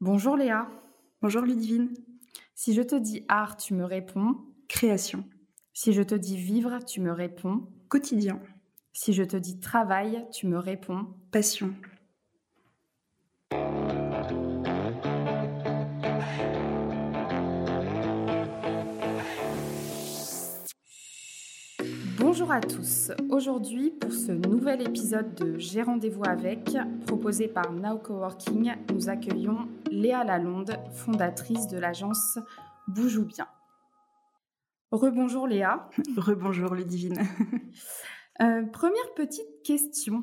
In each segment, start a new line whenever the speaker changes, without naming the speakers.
Bonjour Léa.
Bonjour Ludivine.
Si je te dis art, tu me réponds
Création.
Si je te dis vivre, tu me réponds
Quotidien.
Si je te dis travail, tu me réponds
Passion.
Bonjour à tous. Aujourd'hui, pour ce nouvel épisode de J'ai rendez-vous avec, proposé par Now Coworking, nous accueillons Léa Lalonde, fondatrice de l'agence Boujou Bien. Rebonjour Léa.
Rebonjour Ludivine.
Euh, première petite question.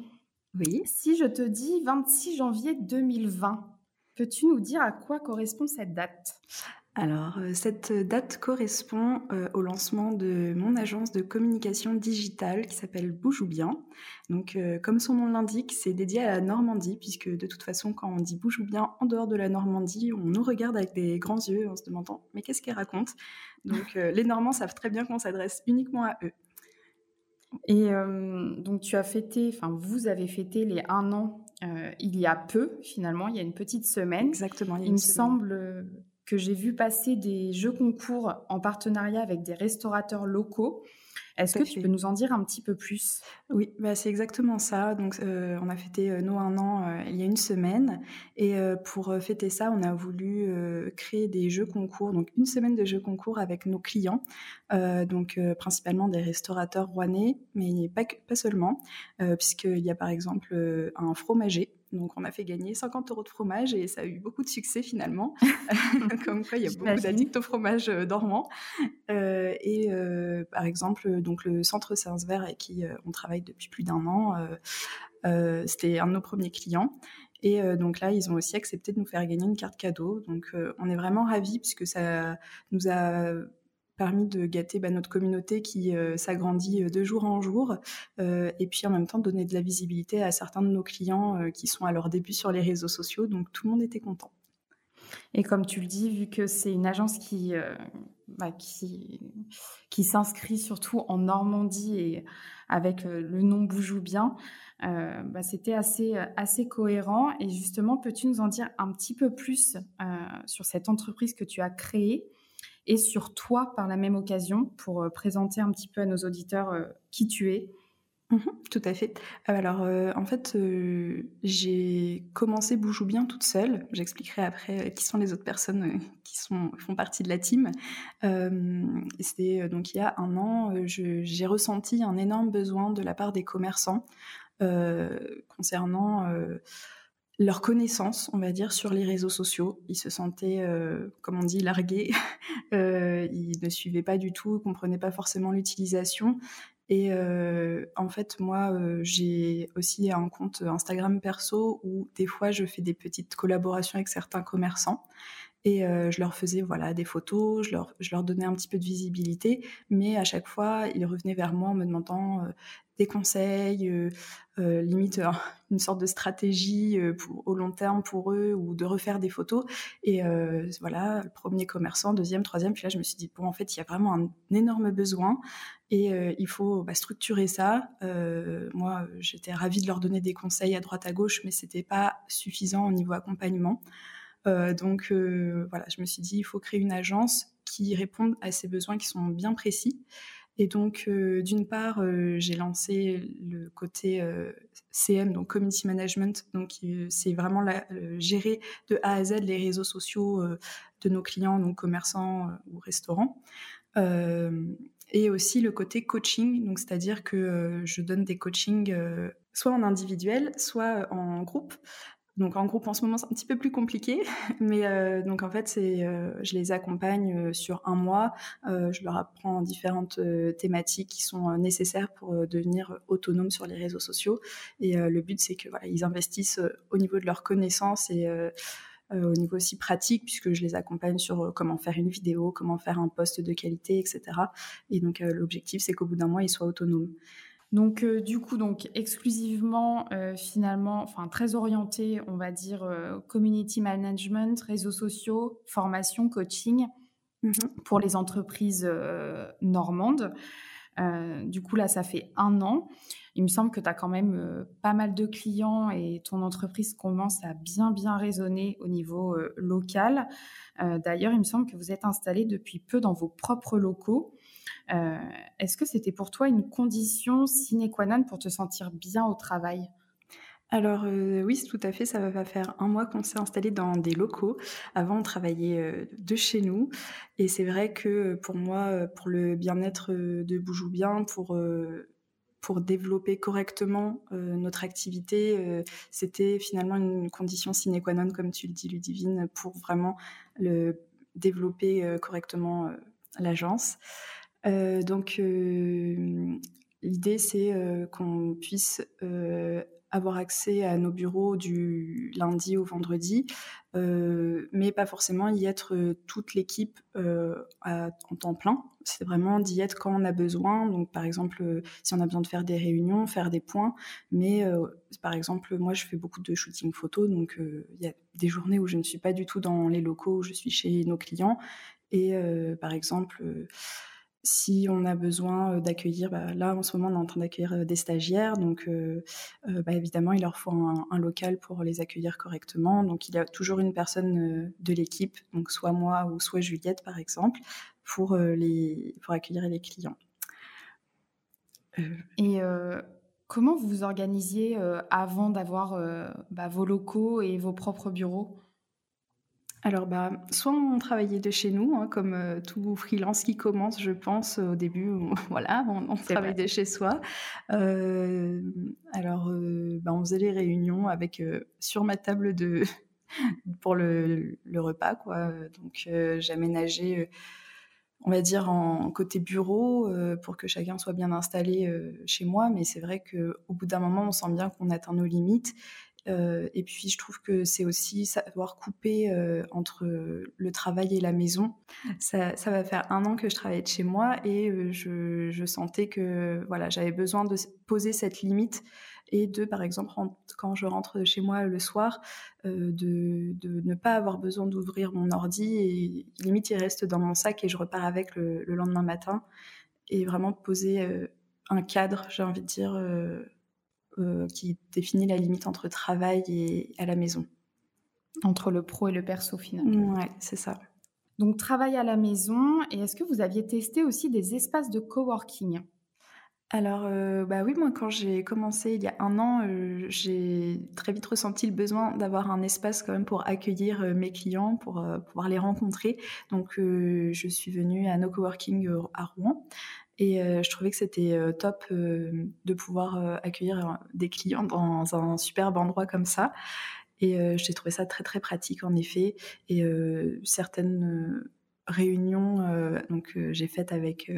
Oui.
Si je te dis 26 janvier 2020, peux-tu nous dire à quoi correspond cette date?
Alors, euh, cette date correspond euh, au lancement de mon agence de communication digitale qui s'appelle Boujou Bien. Donc, euh, comme son nom l'indique, c'est dédié à la Normandie, puisque de toute façon, quand on dit Boujou Bien en dehors de la Normandie, on nous regarde avec des grands yeux en se demandant mais qu'est-ce qu'elle raconte? Donc, les Normands savent très bien qu'on s'adresse uniquement à eux.
Et donc, tu as fêté, enfin, vous avez fêté les un an il y a peu, finalement, il y a une petite semaine.
Exactement.
Il, me semble que j'ai vu passer des jeux concours en partenariat avec des restaurateurs locaux. Est-ce que tu peux nous en dire un petit peu plus?
Oui, bah c'est exactement ça. Donc, euh, on a fêté euh, nos un an euh, il y a une semaine. Et pour fêter ça, on a voulu créer des jeux concours, donc une semaine de jeux concours avec nos clients, donc principalement des restaurateurs rouennais, mais pas, pas seulement, puisqu'il y a par exemple un fromager donc, on a fait gagner 50 euros de fromage et ça a eu beaucoup de succès finalement. Comme quoi, il y a beaucoup d'addicts au fromage euh, dormant. Euh, et euh, par exemple, donc le centre Saint-Vert avec qui on travaille depuis plus d'un an, c'était un de nos premiers clients. Et donc là, ils ont aussi accepté de nous faire gagner une carte cadeau. Donc, on est vraiment ravis puisque ça nous a permis de gâter bah, notre communauté qui euh, s'agrandit euh, de jour en jour, euh, et puis en même temps donner de la visibilité à certains de nos clients qui sont à leur début sur les réseaux sociaux. Donc tout le monde était content.
Et comme tu le dis, vu que c'est une agence qui, bah, qui, s'inscrit surtout en Normandie et avec le nom Boujou Bien, bah, c'était assez, assez cohérent. Et justement, peux-tu nous en dire un petit peu plus sur cette entreprise que tu as créée? Et sur toi par la même occasion pour euh, présenter un petit peu à nos auditeurs euh, qui tu es.
Mmh tout à fait. Euh, alors, en fait, j'ai commencé Boujou bien toute seule. J'expliquerai après qui sont les autres personnes qui sont, font partie de la team. C'était donc il y a un an, j'ai ressenti un énorme besoin de la part des commerçants concernant leur connaissance, on va dire, sur les réseaux sociaux. Ils se sentaient, euh, comme on dit, largués. euh, ils ne suivaient pas du tout, comprenaient pas forcément l'utilisation. Et euh, en fait, moi, euh, j'ai aussi un compte Instagram perso où des fois, je fais des petites collaborations avec certains commerçants. Et je leur faisais voilà des photos, je leur, je leur donnais un petit peu de visibilité, mais à chaque fois, ils revenaient vers moi en me demandant des conseils, euh, euh limite une sorte de stratégie au long terme pour eux ou de refaire des photos. Et voilà, premier commerçant, deuxième, troisième. Puis là, je me suis dit bon, en fait, il y a vraiment un, énorme besoin et il faut bah, structurer ça. moi, j'étais ravie de leur donner des conseils à droite à gauche, mais c'était pas suffisant au niveau accompagnement. Euh, donc euh, voilà, je me suis dit, il faut créer une agence qui réponde à ces besoins qui sont bien précis. Et donc, euh, d'une part, j'ai lancé le côté CM, donc Community Management. Donc, c'est vraiment la, gérer de A à Z les réseaux sociaux de nos clients, donc commerçants ou restaurants. et aussi le côté coaching, donc c'est-à-dire que je donne des coachings soit en individuel, soit en groupe. Donc en groupe en ce moment c'est un petit peu plus compliqué, mais euh, donc en fait c'est euh, je les accompagne euh, sur un mois, je leur apprends différentes thématiques qui sont nécessaires pour devenir autonomes sur les réseaux sociaux et le but c'est que voilà ils investissent au niveau de leurs connaissances et au niveau aussi pratique, puisque je les accompagne sur comment faire une vidéo, comment faire un post de qualité, etc. Et donc l'objectif, c'est qu'au bout d'un mois, ils soient autonomes.
Donc euh, du coup, donc exclusivement euh, finalement, enfin très orienté, on va dire euh, community management, réseaux sociaux, formation, coaching mmh pour les entreprises normandes. du coup, là, ça fait un an. Il me semble que tu as quand même pas mal de clients et ton entreprise commence à bien, bien résonner au niveau local. D'ailleurs, il me semble que vous êtes installé depuis peu dans vos propres locaux. Est-ce que c'était pour toi une condition sine qua non pour te sentir bien au travail?
Alors euh, oui, tout à fait, ça va faire un mois qu'on s'est installé dans des locaux. Avant, on travaillait euh, de chez nous. Et c'est vrai que pour moi, pour le bien-être de Boujou Bien, pour, pour développer correctement notre activité, c'était finalement une condition sine qua non, comme tu le dis, Ludivine, pour vraiment le, développer correctement l'agence. Donc l'idée, c'est qu'on puisse avoir accès à nos bureaux du lundi au vendredi, euh, mais pas forcément y être euh, toute l'équipe euh, en temps plein. C'est vraiment d'y être quand on a besoin. Donc, par exemple, si on a besoin de faire des réunions, faire des points. Mais, par exemple, moi, je fais beaucoup de shooting photo. Donc, il y a des journées où je ne suis pas du tout dans les locaux, où je suis chez nos clients. Et, par exemple, si on a besoin d'accueillir, bah, là en ce moment on est en train d'accueillir des stagiaires, donc bah, évidemment il leur faut un, local pour les accueillir correctement. Donc il y a toujours une personne de l'équipe, donc soit moi ou soit Juliette par exemple, pour, les, pour accueillir les clients.
Et comment vous vous organisiez avant d'avoir bah, vos locaux et vos propres bureaux?
Alors, bah, soit on travaillait de chez nous, hein, comme euh, tout freelance qui commence, je pense, au début, voilà, on, travaille de chez soi. Euh, alors, euh, bah, on faisait les réunions avec sur ma table de pour le, repas, quoi. Donc, j'aménageais, on va dire, en côté bureau pour que chacun soit bien installé chez moi. Mais c'est vrai qu'au bout d'un moment, on sent bien qu'on atteint nos limites et puis, je trouve que c'est aussi savoir couper euh, entre le travail et la maison. Ça, va faire un an que je travaille de chez moi et euh, je, sentais que voilà, j'avais besoin de poser cette limite et de, par exemple, quand je rentre chez moi le soir, de, ne pas avoir besoin d'ouvrir mon ordi et limite il reste dans mon sac et je repars avec le, le lendemain matin et vraiment poser un cadre, j'ai envie de dire euh, qui définit la limite entre travail et à la maison.
Entre le pro et le perso finalement.
Ouais, c'est ça.
Donc travail à la maison. Et est-ce que vous aviez testé aussi des espaces de coworking?
Alors, euh, bah oui, moi, quand j'ai commencé il y a un an, euh, j'ai très vite ressenti le besoin d'avoir un espace quand même pour accueillir mes clients, pour pouvoir les rencontrer. Donc, je suis venue à No Coworking à Rouen. Et euh, je trouvais que c'était euh, top euh, de pouvoir accueillir des clients dans un superbe endroit comme ça. Et j'ai trouvé ça très très pratique en effet. Et certaines réunions donc j'ai faites avec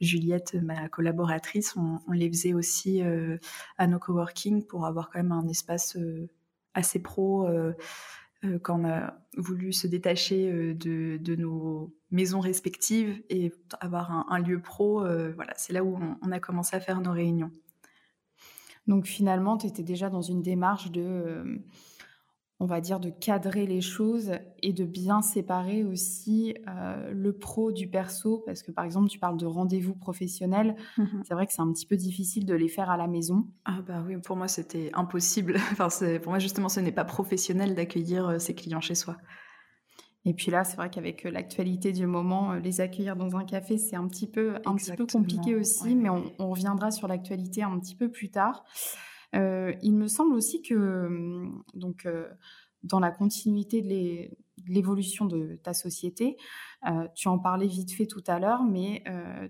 Juliette, ma collaboratrice, on, on les faisait aussi à nos coworking pour avoir quand même un espace assez pro quand on a voulu se détacher euh, de, nos maisons respectives et avoir un, lieu pro, euh, voilà, c'est là où on, a commencé à faire nos réunions.
Donc finalement, tu étais déjà dans une démarche de on va dire, de cadrer les choses et de bien séparer aussi euh, le pro du perso. Parce que, par exemple, tu parles de rendez-vous professionnels. Mhm. C'est vrai que c'est un petit peu difficile de les faire à la maison.
Ah bah oui, pour moi, c'était impossible. enfin, pour moi, justement, ce n'est pas professionnel d'accueillir euh, ses clients chez soi.
Et puis là, c'est vrai qu'avec euh, l'actualité du moment, les accueillir dans un café, c'est un petit peu, un petit peu compliqué aussi, mais on, on, reviendra sur l'actualité un petit peu plus tard. Euh, il me semble aussi que, hum, donc, euh, dans la continuité de l'évolution de ta société, euh, tu en parlais vite fait tout à l'heure, mais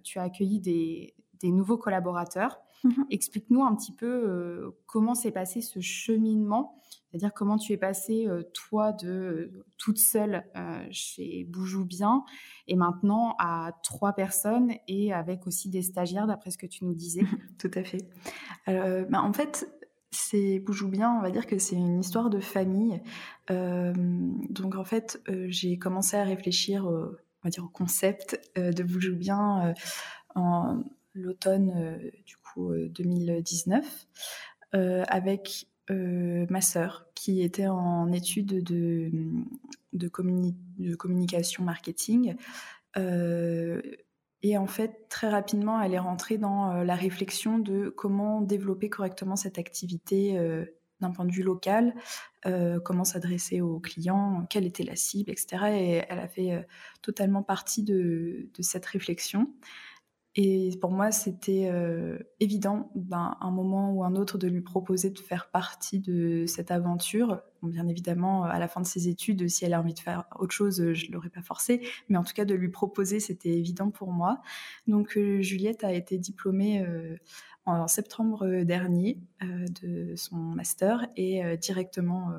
tu as accueilli des, nouveaux collaborateurs. Mmh Explique-nous un petit peu comment s'est passé ce cheminement, c'est-à-dire comment tu es passé, toi, de toute seule chez Boujou Bien et maintenant à trois personnes et avec aussi des stagiaires, d'après ce que tu nous disais.
Tout à fait. Ben, en fait, c'est Boujou bien, on va dire que c'est une histoire de famille. donc en fait, j'ai commencé à réfléchir, dire, au concept de Boujou bien en l'automne du coup 2019 avec ma sœur qui était en études de, de, de communication marketing et en fait, très rapidement, elle est rentrée dans la réflexion de comment développer correctement cette activité d'un point de vue local, comment s'adresser aux clients, quelle était la cible, etc. Et elle a fait totalement partie de, de, cette réflexion. Et pour moi, c'était euh, évident d'un un moment ou un autre de lui proposer de faire partie de cette aventure. bien évidemment, à la fin de ses études, si elle a envie de faire autre chose, je ne l'aurais pas forcé. Mais en tout cas, de lui proposer, c'était évident pour moi. Donc, euh, Juliette a été diplômée euh, en septembre dernier de son master et directement,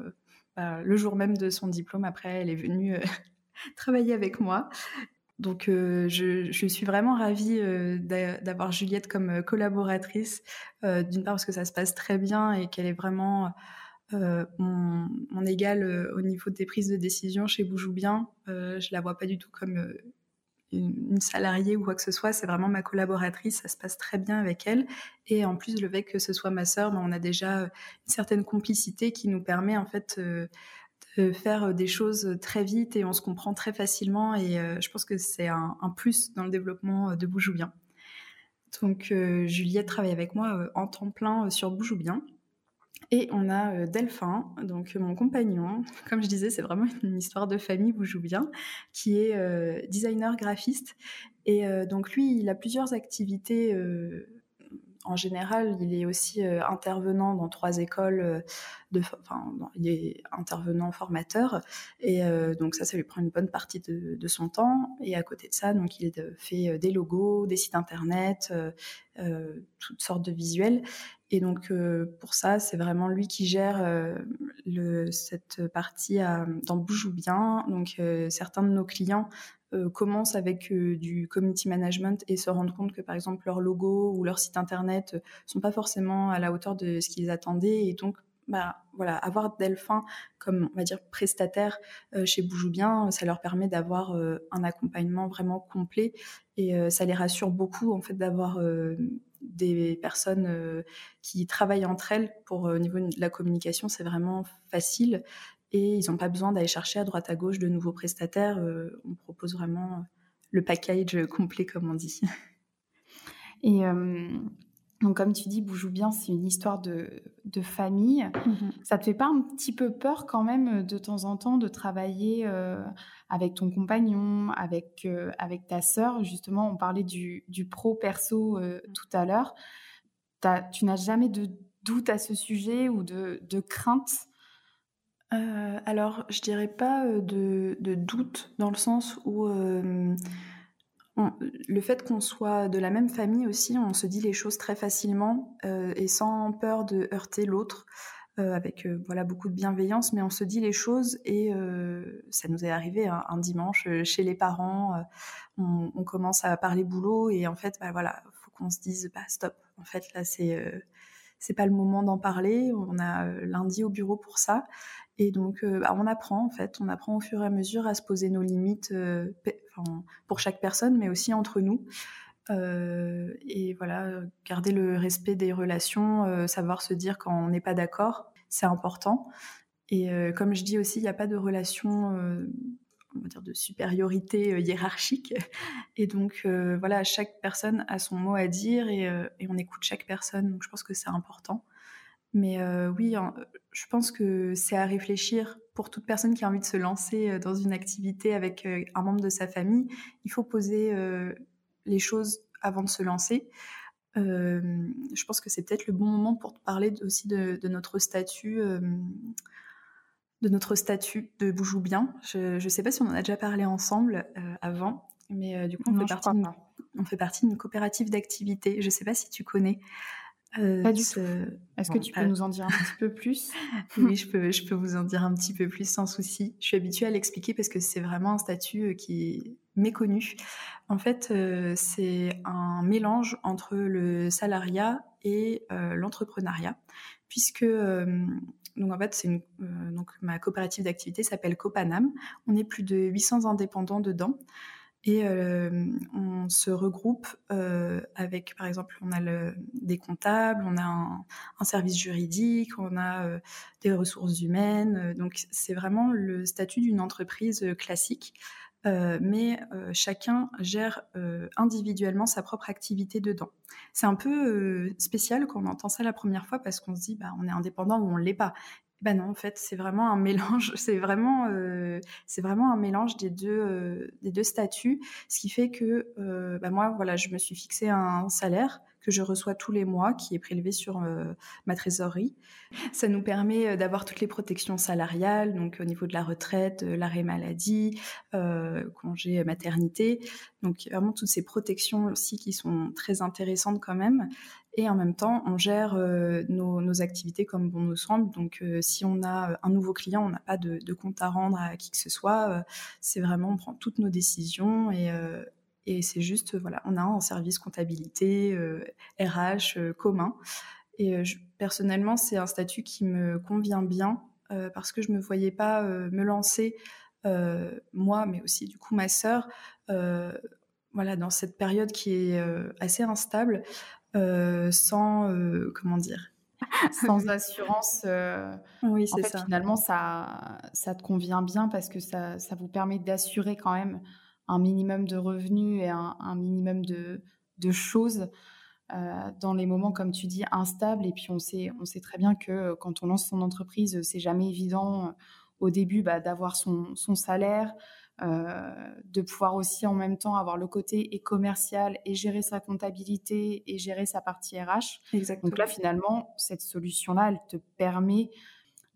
bah, le jour même de son diplôme, après, elle est venue travailler avec moi. Donc, euh, je, suis vraiment ravie euh, d'avoir Juliette comme euh, collaboratrice, d'une part parce que ça se passe très bien et qu'elle est vraiment mon, égale au niveau des prises de décision chez Boujou Bien. je la vois pas du tout comme une, salariée ou quoi que ce soit, c'est vraiment ma collaboratrice, ça se passe très bien avec elle. Et en plus, le fait que ce soit ma sœur, ben, on a déjà une certaine complicité qui nous permet en fait faire euh, des choses très vite et on se comprend très facilement. Et euh, je pense que c'est un, plus dans le développement euh, de Boujou Bien. Donc Juliette travaille avec moi en temps plein sur Boujou Bien. Et on a Delphin, donc mon compagnon. Comme je disais, c'est vraiment une histoire de famille Boujou Bien, qui est designer graphiste. Et donc lui, il a plusieurs activités en général, il est aussi euh, intervenant dans trois écoles, euh, de, enfin, il est intervenant formateur, et euh, donc ça, ça lui prend une bonne partie de, son temps. Et à côté de ça, donc il fait des logos, des sites internet, toutes sortes de visuels. Et donc pour ça, c'est vraiment lui qui gère le, cette partie dans Boujou Bien. Donc certains de nos clients euh, commencent avec euh, du community management et se rendent compte que par exemple leur logo ou leur site internet ne euh, sont pas forcément à la hauteur de ce qu'ils attendaient et donc bah, voilà, avoir Delphin comme on va dire prestataire chez Boujou Bien, ça leur permet d'avoir un accompagnement vraiment complet et ça les rassure beaucoup en fait d'avoir des personnes qui travaillent entre elles pour au niveau de la communication, c'est vraiment facile et ils n'ont pas besoin d'aller chercher à droite à gauche de nouveaux prestataires. Euh, on propose vraiment le package complet, comme on dit.
Et euh, donc, comme tu dis, Boujou bien, c'est une histoire de, de famille. Mm-hmm. Ça te fait pas un petit peu peur quand même de temps en temps de travailler euh, avec ton compagnon, avec, avec ta sœur? Justement, on parlait du, du pro-perso tout à l'heure. Tu n'as jamais de doute à ce sujet ou de, de crainte?
Euh, alors, je dirais pas euh, de, doute dans le sens où euh, le fait qu'on soit de la même famille aussi, on se dit les choses très facilement et sans peur de heurter l'autre. avec voilà beaucoup de bienveillance, mais on se dit les choses et ça nous est arrivé un, dimanche chez les parents, on, commence à parler boulot et en fait bah voilà, faut qu'on se dise bah stop, en fait là c'est c'est pas le moment d'en parler. On a lundi au bureau pour ça. Et donc, euh, bah, on apprend en fait, on apprend au fur et à mesure à se poser nos limites euh, pour chaque personne, mais aussi entre nous. Euh, et voilà, garder le respect des relations, savoir se dire quand on n'est pas d'accord, c'est important. Et comme je dis aussi, il n'y a pas de relation, on va dire, de supériorité hiérarchique. Et donc, voilà, chaque personne a son mot à dire et, et, on écoute chaque personne. Donc, je pense que c'est important. Mais oui, je pense que c'est à réfléchir pour toute personne qui a envie de se lancer dans une activité avec un membre de sa famille. Il faut poser les choses avant de se lancer. je pense que c'est peut-être le bon moment pour te parler aussi de, notre statut. de notre statut de Boujou Bien. Je ne sais pas si on en a déjà parlé ensemble avant, mais du coup, on, fait partie on fait partie d'une coopérative d'activité. Je ne sais pas si tu connais.
Euh, Pas du tout. Est-ce que tu peux nous en dire un petit peu plus?
Oui, je peux, je peux vous en dire un petit peu plus sans souci. Je suis habituée à l'expliquer parce que c'est vraiment un statut euh, qui est méconnu. En fait, euh, c'est un mélange entre le salariat et l'entrepreneuriat, puisque donc en fait, c'est une, donc ma coopérative d'activité s'appelle Copanam. On est plus de 800 indépendants dedans. Et on se regroupe avec, par exemple, on a le, des comptables, on a un, service juridique, on a des ressources humaines. donc c'est vraiment le statut d'une entreprise classique mais chacun gère individuellement sa propre activité dedans. C'est un peu spécial quand on entend ça la première fois parce qu'on se dit bah, on est indépendant ou on ne l'est pas. Ben non, en fait, c'est vraiment un mélange. C'est vraiment, euh, c'est vraiment un mélange des deux, euh, des deux statuts. Ce qui fait que, euh, ben moi, voilà, je me suis fixé un salaire que je reçois tous les mois, qui est prélevé sur ma trésorerie. Ça nous permet d'avoir toutes les protections salariales, donc au niveau de la retraite, l'arrêt maladie, congé maternité. Donc vraiment toutes ces protections aussi qui sont très intéressantes quand même. Et en même temps, on gère euh, nos, activités comme bon nous semble. Donc, euh, si on a euh, un nouveau client, on n'a pas de, compte à rendre à qui que ce soit. c'est vraiment, on prend toutes nos décisions et, et c'est juste, voilà, on a un service comptabilité, RH commun. Et personnellement, c'est un statut qui me convient bien parce que je ne me voyais pas me lancer, moi, mais aussi du coup ma sœur, voilà, dans cette période qui est assez instable, euh, sans euh, comment dire
sans assurance. Euh,
oui, c'est ça.
Finalement, ça, ça te convient bien parce que ça, ça vous permet d'assurer quand même un minimum de revenus et un, minimum de, de choses dans les moments, comme tu dis, instables. Et puis, on sait, on sait très bien que quand on lance son entreprise, c'est jamais évident au début bah, d'avoir son, son, salaire, euh, de pouvoir aussi en même temps avoir le côté et commercial et gérer sa comptabilité et gérer sa partie RH.
Exactement.
Donc là, finalement, cette solution-là, elle te permet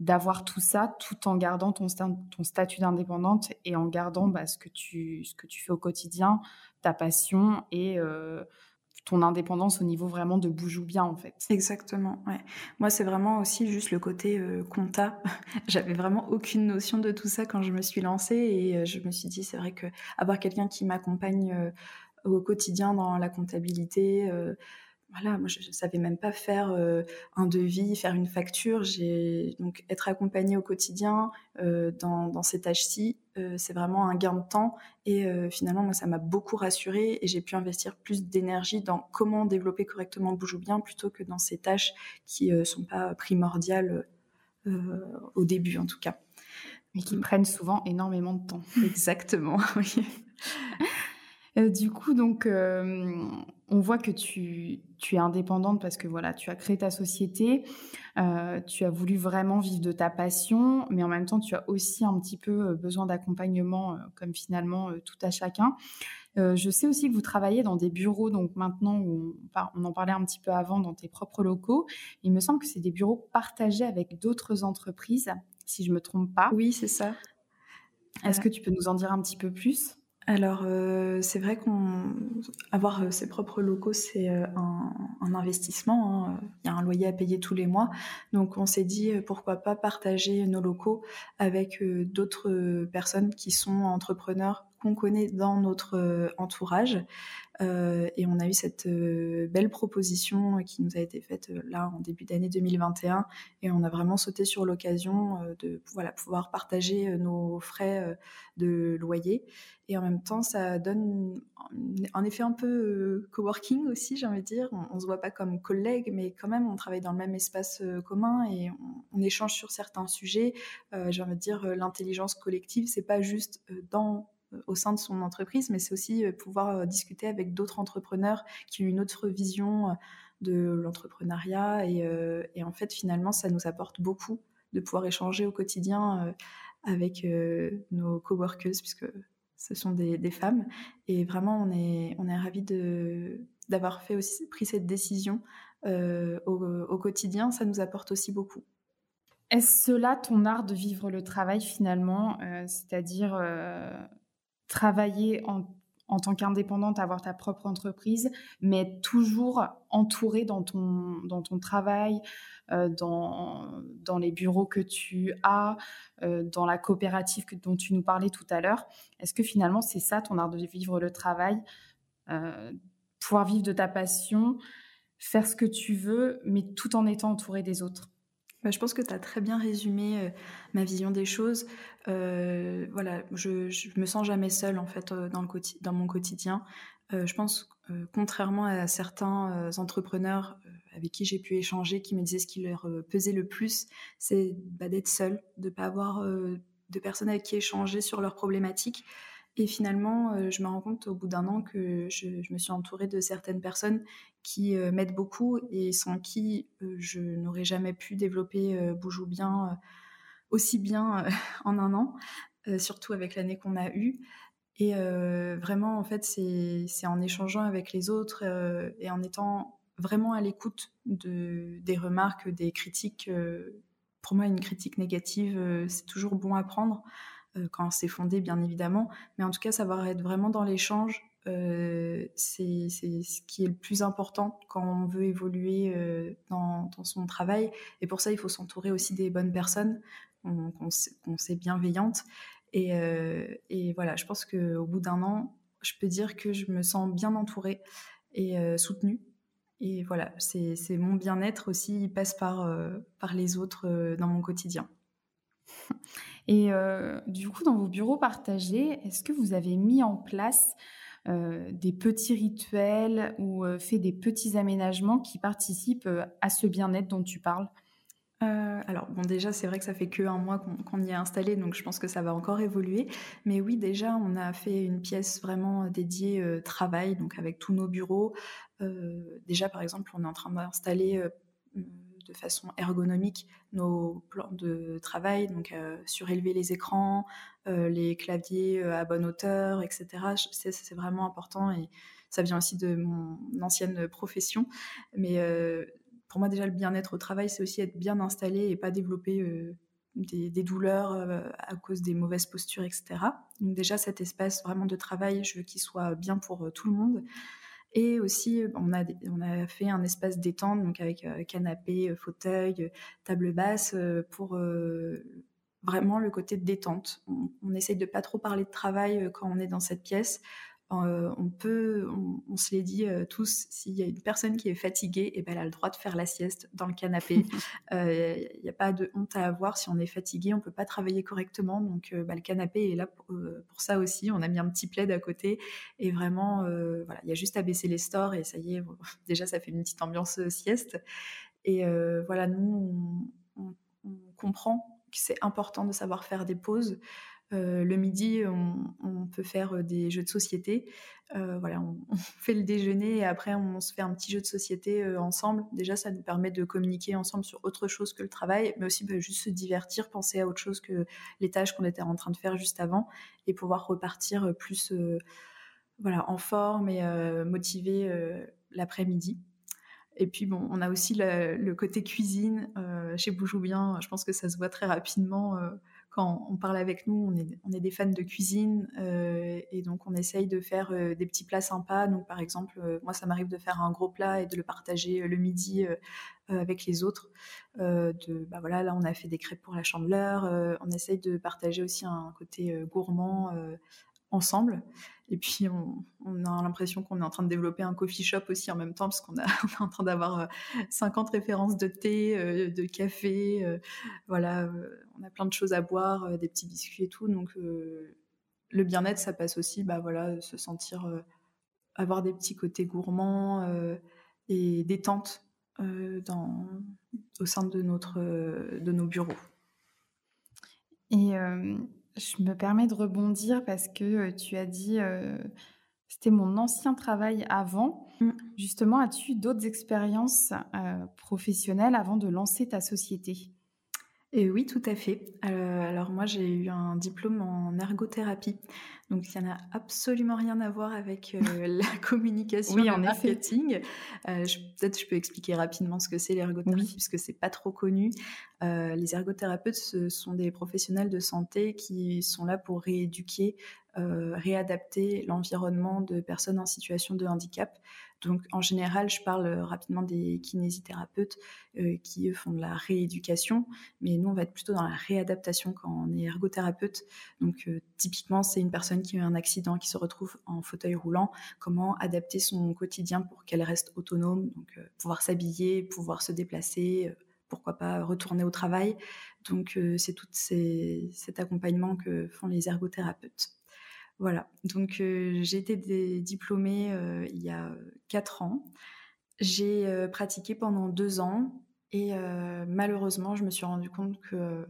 d'avoir tout ça tout en gardant ton, statut d'indépendante et en gardant bah, ce, que tu, ce que tu fais au quotidien, ta passion et euh, ton indépendance au niveau vraiment de boujou bien en fait.
Exactement, ouais. Moi c'est vraiment aussi juste le côté euh, compta. J'avais vraiment aucune notion de tout ça quand je me suis lancée et euh, je me suis dit c'est vrai que avoir quelqu'un qui m'accompagne euh, au quotidien dans la comptabilité, voilà, moi je, ne savais même pas faire un devis, faire une facture. J'ai donc être accompagnée au quotidien dans, dans, ces tâches-ci, c'est vraiment un gain de temps et finalement moi ça m'a beaucoup rassurée et j'ai pu investir plus d'énergie dans comment développer correctement Boujou bien plutôt que dans ces tâches qui sont pas primordiales au début en tout cas.
Mais qui prennent souvent énormément de temps.
Exactement, oui.
Euh, du coup, donc, on voit que tu, es indépendante parce que voilà, tu as créé ta société, euh, tu as voulu vraiment vivre de ta passion, mais en même temps, tu as aussi un petit peu besoin d'accompagnement, comme finalement tout à chacun. je sais aussi que vous travaillez dans des bureaux, donc maintenant, on, on en parlait un petit peu avant, dans tes propres locaux. Il me semble que c'est des bureaux partagés avec d'autres entreprises, si je me trompe pas.
Oui, c'est ça.
Est-ce que tu peux nous en dire un petit peu plus?
Alors, euh, c'est vrai qu'avoir euh, ses propres locaux, c'est euh, un, investissement. Hein. Il y a un loyer à payer tous les mois. Donc, on s'est dit, pourquoi pas partager nos locaux avec d'autres personnes qui sont entrepreneurs qu'on connaît dans notre entourage. Euh, et on a eu cette euh, belle proposition qui nous a été faite euh, là en début d'année 2021 et on a vraiment sauté sur l'occasion de voilà, pouvoir partager nos frais de loyer. Et en même temps, ça donne un effet un peu coworking aussi, j'ai envie de dire. On, ne se voit pas comme collègues, mais quand même, on travaille dans le même espace commun et on, on, échange sur certains sujets. j'ai envie de dire, l'intelligence collective, c'est pas juste dans au sein de son entreprise, mais c'est aussi euh, pouvoir euh, discuter avec d'autres entrepreneurs qui ont une autre vision euh, de l'entrepreneuriat. Et, en fait, finalement, ça nous apporte beaucoup de pouvoir échanger au quotidien avec nos coworkers, puisque ce sont des, femmes. Et vraiment, on est, on est ravis d'avoir fait aussi pris cette décision au, quotidien. Ça nous apporte aussi beaucoup.
Est-ce cela ton art de vivre le travail finalement, c'est-à-dire travailler en, tant qu'indépendante, avoir ta propre entreprise, mais être toujours entourée dans ton, dans ton travail, euh, dans, dans les bureaux que tu as, euh, dans la coopérative que, dont tu nous parlais tout à l'heure. Est-ce que finalement c'est ça ton art de vivre le travail euh, Pouvoir vivre de ta passion, faire ce que tu veux, mais tout en étant entouré des autres?
Je pense que tu as très bien résumé euh, ma vision des choses. Euh, voilà, je, je me sens jamais seule en fait euh, dans, mon quotidien. je pense, contrairement à certains entrepreneurs avec qui j'ai pu échanger, qui me disaient ce qui leur pesait le plus, c'est bah, d'être seule, de pas avoir de personnes avec qui échanger sur leurs problématiques. Et finalement, je me rends compte au bout d'un an que je, me suis entourée de certaines personnes qui m'aident beaucoup et sans qui je n'aurais jamais pu développer Boujou bien aussi bien en un an, surtout avec l'année qu'on a eue. Et vraiment, en fait, c'est en échangeant avec les autres et en étant vraiment à l'écoute de, des remarques, des critiques. pour moi, une critique négative, c'est toujours bon à prendre quand c'est fondé, bien évidemment. Mais en tout cas, savoir être vraiment dans l'échange, c'est ce qui est le plus important quand on veut évoluer dans, dans, son travail. Et pour ça, il faut s'entourer aussi des bonnes personnes, qu'on sait bienveillantes. Euh, et, voilà, je pense qu'au bout d'un an, je peux dire que je me sens bien entourée et euh, soutenue. Et voilà, c'est mon bien-être aussi, il passe par, euh, par les autres dans mon quotidien.
Et du coup, dans vos bureaux partagés, est-ce que vous avez mis en place des petits rituels ou fait des petits aménagements qui participent à ce bien-être dont tu parles?
Euh, alors bon déjà c'est vrai que ça fait que un mois qu'on y est installé donc je pense que ça va encore évoluer. Mais oui déjà on a fait une pièce vraiment dédiée euh, travail donc avec tous nos bureaux. Euh, déjà par exemple on est en train d'installer de façon ergonomique nos plans de travail donc surélever les écrans les claviers à bonne hauteur etc c'est vraiment important et ça vient aussi de mon ancienne profession mais pour moi déjà le bien-être au travail, c'est aussi être bien installé et pas développer euh, des, douleurs euh, à cause des mauvaises postures, etc. Donc déjà cet espace vraiment de travail, je veux qu'il soit bien pour euh, tout le monde. Et aussi, on a, fait un espace détente, donc avec canapé, fauteuil, table basse, pour vraiment le côté détente. On, essaye de pas trop parler de travail quand on est dans cette pièce euh, on peut, on, se l'est dit euh, tous, s'il y a une personne qui est fatiguée, et eh ben, elle a le droit de faire la sieste dans le canapé. Il euh, n'y a pas de honte à avoir. Si on est fatigué, on peut pas travailler correctement. Donc, bah, le canapé est là pour, ça aussi. On a mis un petit plaid à côté. Et vraiment, voilà, il y a juste à baisser les stores et ça y est, déjà, ça fait une petite ambiance sieste. Et voilà, nous, on comprend que c'est important de savoir faire des pauses. Euh, le midi, on, peut faire euh, des jeux de société. Euh, voilà, on, fait le déjeuner et après on se fait un petit jeu de société ensemble. Déjà, ça nous permet de communiquer ensemble sur autre chose que le travail, mais aussi bah, juste se divertir, penser à autre chose que les tâches qu'on était en train de faire juste avant et pouvoir repartir plus voilà, en forme et motivé l'après-midi. Et puis bon, on a aussi le, côté cuisine chez Boujou Bien. Je pense que ça se voit très rapidement quand on parle avec nous, on est, des fans de cuisine euh, et donc on essaye de faire euh, des petits plats sympas. Donc par exemple, euh, moi ça m'arrive de faire un gros plat et de le partager le midi avec les autres. bah voilà, là on a fait des crêpes pour la chandeleur. on essaye de partager aussi un côté gourmand ensemble. Et puis, on, a l'impression qu'on est en train de développer un coffee shop aussi en même temps, parce qu'on est en train d'avoir 50 euh, références de thé, euh, de café. Euh, voilà, on a plein de choses à boire, des petits biscuits et tout. Donc, le bien-être, ça passe aussi, bah voilà, se sentir, avoir des petits côtés gourmands et détente dans, au sein de, notre, de nos bureaux.
Et je me permets de rebondir parce que tu as dit, c'était mon ancien travail avant. Mmh. Justement, as-tu d'autres expériences professionnelles avant de lancer ta société?
Et oui, tout à fait. Euh, alors moi, j'ai eu un diplôme en ergothérapie, donc il n'y en a absolument rien à voir avec euh, la communication oui, en marketing. Euh, Peut-être je peux expliquer rapidement ce que c'est l'ergothérapie, puisque c'est pas trop connu. Les ergothérapeutes, ce sont des professionnels de santé qui sont là pour rééduquer, réadapter l'environnement de personnes en situation de handicap. Donc, en général, je parle euh, rapidement des kinésithérapeutes euh, qui font de la rééducation, mais nous, on va être plutôt dans la réadaptation quand on est ergothérapeute. Donc, euh, typiquement, c'est une personne qui a eu un accident, qui se retrouve en fauteuil roulant. Comment adapter son quotidien pour qu'elle reste autonome, donc pouvoir s'habiller, pouvoir se déplacer, pourquoi pas retourner au travail? Donc, c'est tout cet accompagnement que font les ergothérapeutes. Voilà, donc j'ai été diplômée il y a quatre ans. J'ai pratiqué pendant deux ans et malheureusement, je me suis rendu compte que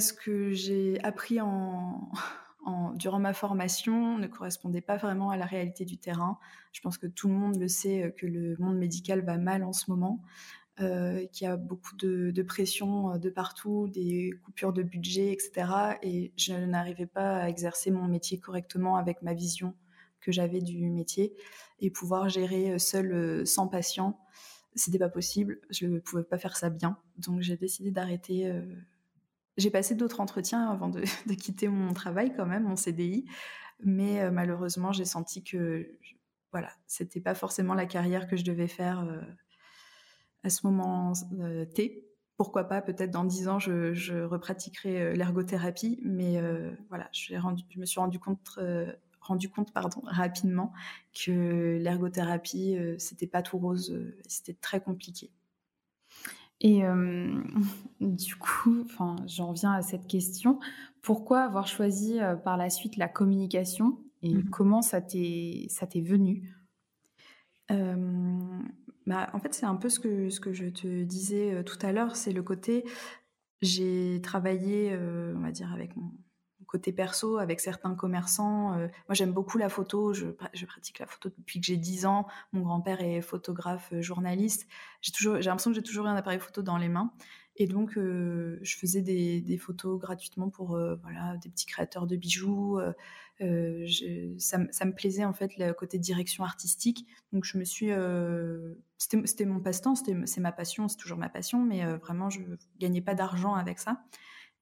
ce que j'ai appris en, durant ma formation ne correspondait pas vraiment à la réalité du terrain. Je pense que tout le monde le sait que le monde médical va mal en ce moment. Euh, qu'il y a beaucoup de, pression de partout, des coupures de budget, etc. Et je n'arrivais pas à exercer mon métier correctement avec ma vision que j'avais du métier et pouvoir gérer seul 100 patients, c'était pas possible. Je ne pouvais pas faire ça bien, donc j'ai décidé d'arrêter j'ai passé d'autres entretiens avant de, quitter mon travail quand même, mon CDI, mais euh, malheureusement j'ai senti que voilà, c'était pas forcément la carrière que je devais faire euh, à ce moment euh, T. Pourquoi pas, peut-être dans dix ans, je, repratiquerai l'ergothérapie, mais voilà, je, je, me suis rendu compte, rendu compte pardon, rapidement que l'ergothérapie, c'était pas tout rose, c'était très compliqué.
Et euh, du coup, enfin, j'en viens à cette question. Pourquoi avoir choisi euh, par la suite la communication et mmh comment ça t'est ça t'est venu?
Bah, en fait, c'est un peu ce que ce que je te disais euh, tout à l'heure, c'est le côté j'ai travaillé, on va dire avec mon côté perso avec certains commerçants. Euh, moi, j'aime beaucoup la photo. Je, pratique la photo depuis que j'ai 10 ans. Mon grand-père est photographe, euh, journaliste. J'ai l'impression que j'ai toujours eu un appareil photo dans les mains. Et donc, euh, je faisais des, photos gratuitement pour voilà, des petits créateurs de bijoux. ça, me plaisait en fait le côté direction artistique. Donc, je me suis. c'était, mon passe-temps, c'est ma passion, c'est toujours ma passion, mais vraiment, je gagnais pas d'argent avec ça.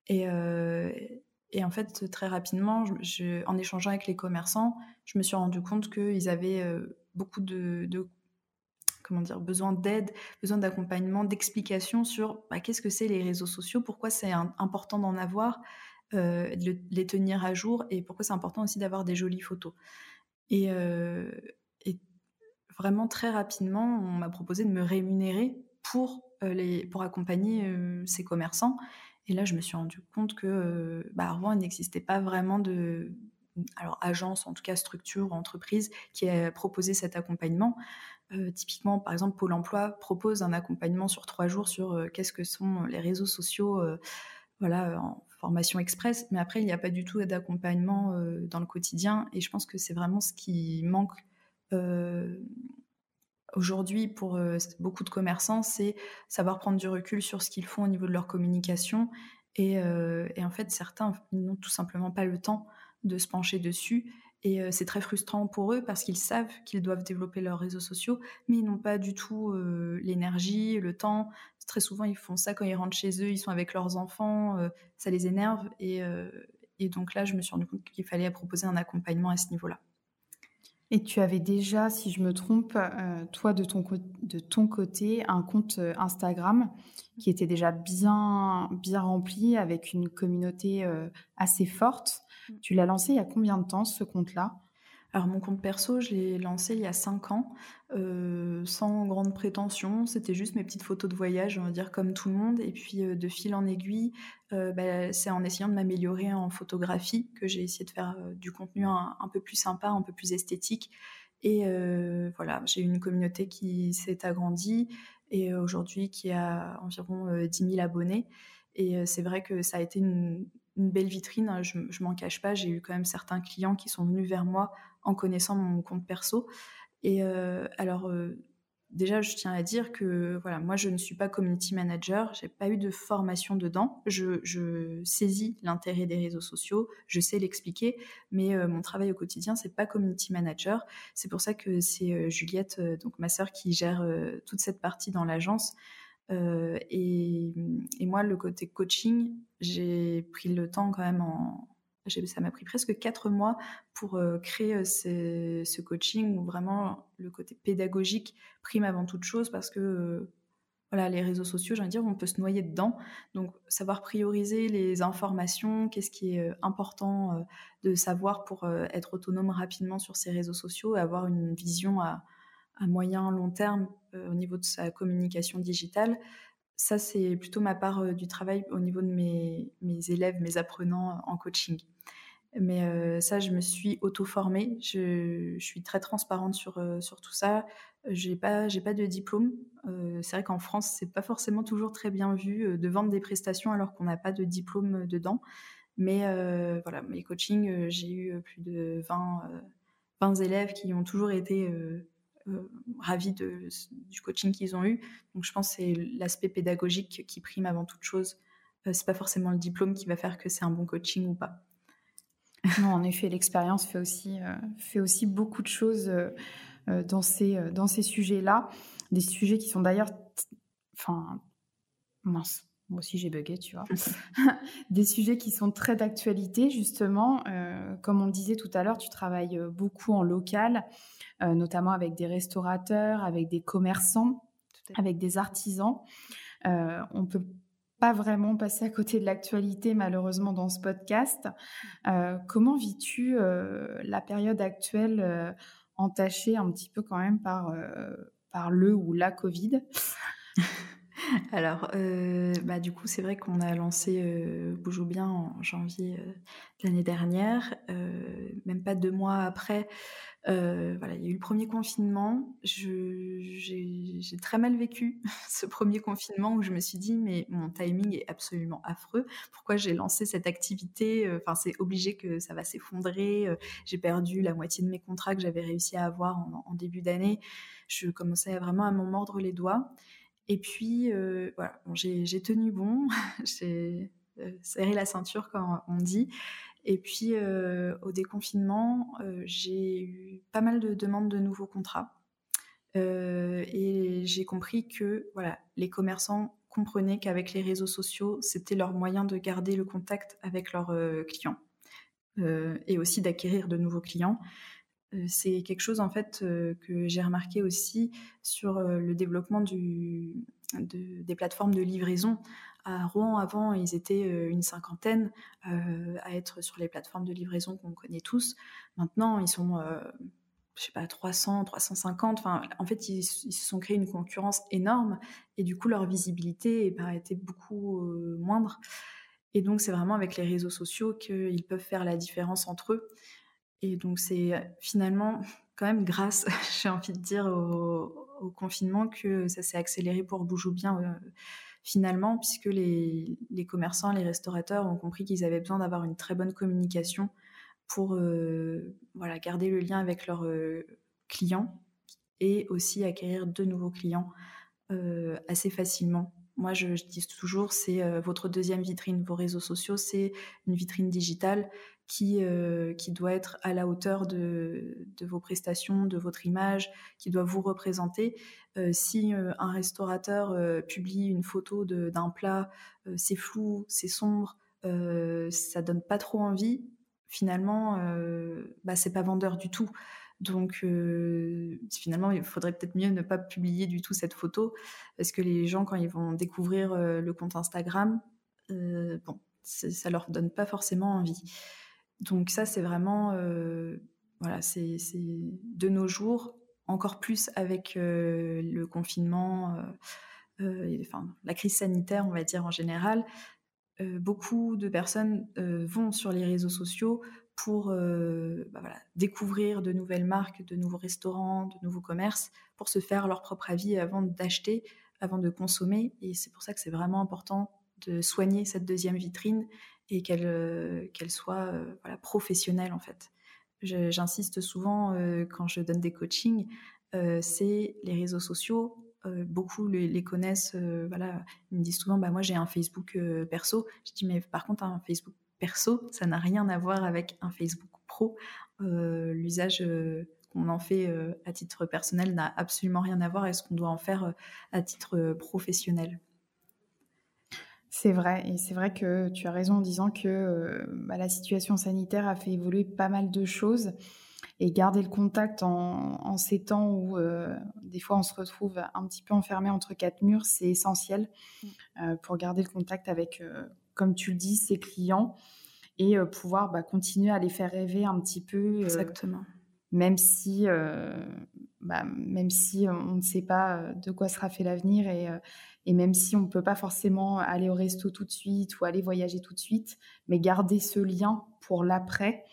Et, en fait, très rapidement, en échangeant avec les commerçants, je me suis rendu compte qu'ils avaient euh, beaucoup de, comment dire, besoin d'aide, besoin d'accompagnement, d'explications sur bah, qu'est-ce que c'est les réseaux sociaux, pourquoi c'est important d'en avoir, euh, de les tenir à jour et pourquoi c'est important aussi d'avoir des jolies photos. Et, euh, vraiment très rapidement, on m'a proposé de me rémunérer pour, les, pour accompagner ces commerçants. Et là, je me suis rendu compte que euh, bah, avant, il n'existait pas vraiment de alors agence, en tout cas structure, entreprise qui a proposé cet accompagnement. Euh, typiquement, par exemple, Pôle Emploi propose un accompagnement sur trois jours sur euh, qu'est-ce que sont les réseaux sociaux, voilà, en formation express. Mais après, il n'y a pas du tout d'accompagnement dans le quotidien. Et je pense que c'est vraiment ce qui manque aujourd'hui pour euh, beaucoup de commerçants, c'est savoir prendre du recul sur ce qu'ils font au niveau de leur communication. Et, euh, en fait, certains n'ont tout simplement pas le temps de se pencher dessus. Et euh, c'est très frustrant pour eux parce qu'ils savent qu'ils doivent développer leurs réseaux sociaux, mais ils n'ont pas du tout l'énergie, le temps. Très souvent, ils font ça quand ils rentrent chez eux, ils sont avec leurs enfants, ça les énerve. Et, et donc là, je me suis rendu compte qu'il fallait proposer un accompagnement à ce niveau-là.
Et tu avais déjà, si je me trompe, euh, toi de ton, de ton côté, un compte euh, Instagram qui était déjà bien, bien rempli avec une communauté euh, assez forte. Mm. Tu l'as lancé il y a combien de temps ce compte-là?
Alors mon compte perso, je l'ai lancé il y a 5 ans, euh, sans grande prétention. C'était juste mes petites photos de voyage, on va dire comme tout le monde. Et puis euh, de fil en aiguille, euh, bah, c'est en essayant de m'améliorer en photographie que j'ai essayé de faire du contenu un, peu plus sympa, un peu plus esthétique. Et voilà, j'ai une communauté qui s'est agrandie et aujourd'hui qui a environ 10 000 abonnés. Et c'est vrai que ça a été une, une belle vitrine, hein, je, je m'en cache pas, j'ai eu quand même certains clients qui sont venus vers moi en connaissant mon compte perso. Et euh, alors, euh, déjà, je tiens à dire que voilà, moi, je ne suis pas community manager, j'ai pas eu de formation dedans. Je, saisis l'intérêt des réseaux sociaux, je sais l'expliquer, mais euh, mon travail au quotidien, c'est pas community manager. C'est pour ça que c'est Juliette, donc ma sœur, qui gère toute cette partie dans l'agence. Et, et, moi, le côté coaching, j'ai pris le temps quand même en, ça m'a pris presque quatre mois pour euh, créer euh, ce, coaching où vraiment le côté pédagogique prime avant toute chose parce que euh, voilà, les réseaux sociaux, j'ai envie de dire, on peut se noyer dedans. Donc, savoir prioriser les informations, qu'est-ce qui est important de savoir pour être autonome rapidement sur ces réseaux sociaux et avoir une vision à, moyen, long terme au niveau de sa communication digitale. Ça, c'est plutôt ma part du travail au niveau de mes élèves, mes apprenants en coaching. Mais euh, ça, je me suis auto-formée. Je, suis très transparente sur, euh, sur tout ça. J'ai pas, pas de diplôme. Euh, c'est vrai qu'en France, c'est pas forcément toujours très bien vu de vendre des prestations alors qu'on n'a pas de diplôme dedans. Mais voilà, mes coachings, j'ai eu plus de 20, 20 élèves qui ont toujours été ravis du coaching qu'ils ont eu. Donc je pense que c'est l'aspect pédagogique qui prime avant toute chose. c'est pas forcément le diplôme qui va faire que c'est un bon coaching ou pas.
Non, en effet, l'expérience fait aussi, fait aussi beaucoup de choses dans ces, dans ces sujets-là. Des sujets qui sont d'ailleurs. Enfin, mince, moi aussi j'ai bugué, tu vois. des sujets qui sont très d'actualité, justement. comme on le disait tout à l'heure, tu travailles beaucoup en local, notamment avec des restaurateurs, avec des commerçants, avec des artisans. on peut pas vraiment passer à côté de l'actualité, malheureusement, dans ce podcast. Euh, comment vis-tu euh, la période actuelle euh, entachée un petit peu quand même par, par le ou la Covid?
Alors, bah, du coup, c'est vrai qu'on a lancé euh, bien en janvier de l'année dernière. même pas deux mois après, euh, voilà, il y a eu le premier confinement. J'ai très mal vécu ce premier confinement où je me suis dit, mais mon timing est absolument affreux. Pourquoi j'ai lancé cette activité euh, Enfin, c'est obligé que ça va s'effondrer. Euh, j'ai perdu la moitié de mes contrats que j'avais réussi à avoir en, début d'année. Je commençais vraiment à m'en mordre les doigts. Et puis, voilà, j'ai tenu bon. j'ai serré la ceinture, comme on dit. Et puis, euh, au déconfinement, euh, j'ai eu pas mal de demandes de nouveaux contrats. Euh, et j'ai compris que voilà, les commerçants comprenaient qu'avec les réseaux sociaux, c'était leur moyen de garder le contact avec leurs clients et aussi d'acquérir de nouveaux clients. C'est quelque chose en fait que j'ai remarqué aussi sur le développement des plateformes de livraison. À Rouen, avant, ils étaient une cinquantaine à être sur les plateformes de livraison qu'on connaît tous. Maintenant, ils sont, je sais pas, 300, 350. Enfin, en fait, ils, se sont créés une concurrence énorme et du coup, leur visibilité bah, était beaucoup moindre. Et donc, c'est vraiment avec les réseaux sociaux qu'ils peuvent faire la différence entre eux. Et donc, c'est finalement quand même grâce, j'ai envie de dire, au, confinement que ça s'est accéléré pour Boujou bien finalement, puisque les, commerçants, les restaurateurs ont compris qu'ils avaient besoin d'avoir une très bonne communication pour euh, voilà, garder le lien avec leurs euh, clients et aussi acquérir de nouveaux clients euh, assez facilement. Moi, je, dis toujours, c'est votre deuxième vitrine. Vos réseaux sociaux, c'est une vitrine digitale qui, qui doit être à la hauteur de, vos prestations, de votre image, qui doit vous représenter. Euh, si euh, un restaurateur euh, publie une photo d'un plat, c'est flou, c'est sombre, ça donne pas trop envie, finalement, bah, c'est pas vendeur du tout. Donc finalement, il faudrait peut-être mieux ne pas publier du tout cette photo, parce que les gens, quand ils vont découvrir le compte Instagram, bon, ça leur donne pas forcément envie. Donc ça, c'est vraiment, voilà, c'est de nos jours, encore plus avec euh, le confinement, euh, euh, enfin, la crise sanitaire, on va dire en général, beaucoup de personnes vont sur les réseaux sociaux pour bah voilà, découvrir de nouvelles marques, de nouveaux restaurants, de nouveaux commerces, pour se faire leur propre avis avant d'acheter, avant de consommer. Et c'est pour ça que c'est vraiment important de soigner cette deuxième vitrine et qu'elle qu'elle soit voilà, professionnelle en fait. J'insiste souvent euh, quand je donne des coachings, euh, c'est les réseaux sociaux. Euh, beaucoup les, connaissent. voilà, ils me disent souvent, bah moi j'ai un Facebook perso. Je dis mais par contre un Facebook perso, ça n'a rien à voir avec un Facebook pro. L'usage qu'on en fait à titre personnel n'a absolument rien à voir avec ce qu'on doit en faire à titre professionnel.
C'est vrai, et c'est vrai que tu as raison en disant que euh, bah, la situation sanitaire a fait évoluer pas mal de choses et garder le contact en, ces temps où euh, des fois on se retrouve un petit peu enfermé entre quatre murs, c'est essentiel mm. euh, pour garder le contact avec, comme tu le dis, ses clients et pouvoir bah, continuer à les faire rêver un petit peu.
Exactement.
Même si, bah, même si on ne sait pas de quoi sera fait l'avenir et, et même si on ne peut pas forcément aller au resto tout de suite ou aller voyager tout de suite, mais garder ce lien pour l'après,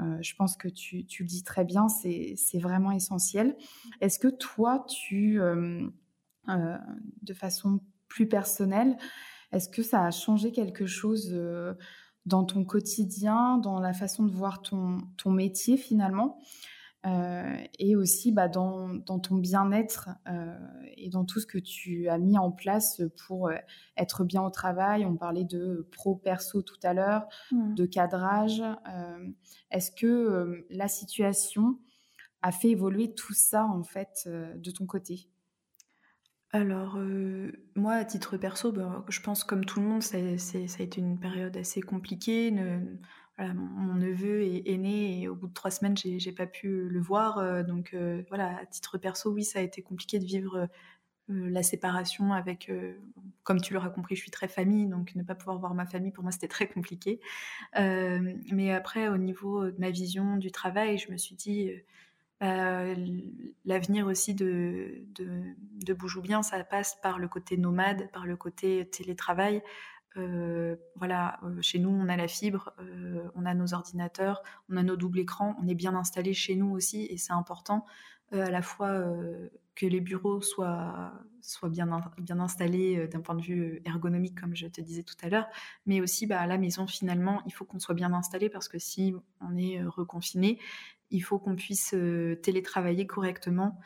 euh, je pense que tu, le dis très bien, c'est vraiment essentiel. Est-ce que toi, tu, euh, euh, de façon plus personnelle, est-ce que ça a changé quelque chose dans ton quotidien, dans la façon de voir ton, ton métier finalement, euh, et aussi bah, dans, dans, ton bien-être euh, et dans tout ce que tu as mis en place pour euh, être bien au travail. On parlait de pro-perso tout à l'heure, mmh. de cadrage. Est-ce que la situation a fait évoluer tout ça en fait de ton côté?
Alors, moi, à titre perso, bah, je pense comme tout le monde, ça, a été une période assez compliquée. mon, neveu est, né et au bout de trois semaines, j'ai pas pu le voir. donc, voilà, à titre perso, oui, ça a été compliqué de vivre la séparation avec, comme tu l'auras compris, je suis très famille, donc ne pas pouvoir voir ma famille, pour moi, c'était très compliqué. mais après, au niveau de ma vision du travail, je me suis dit euh, l'avenir aussi de, de, de bien, ça passe par le côté nomade, par le côté télétravail. Euh, voilà, euh, chez nous, on a la fibre, on a nos ordinateurs, on a nos doubles écrans, on est bien installé chez nous aussi, et c'est important à la fois que les bureaux soient, bien installés d'un point de vue ergonomique, comme je te disais tout à l'heure, mais aussi bah, à la maison, finalement, il faut qu'on soit bien installé parce que si on est reconfiné, il faut qu'on puisse télétravailler correctement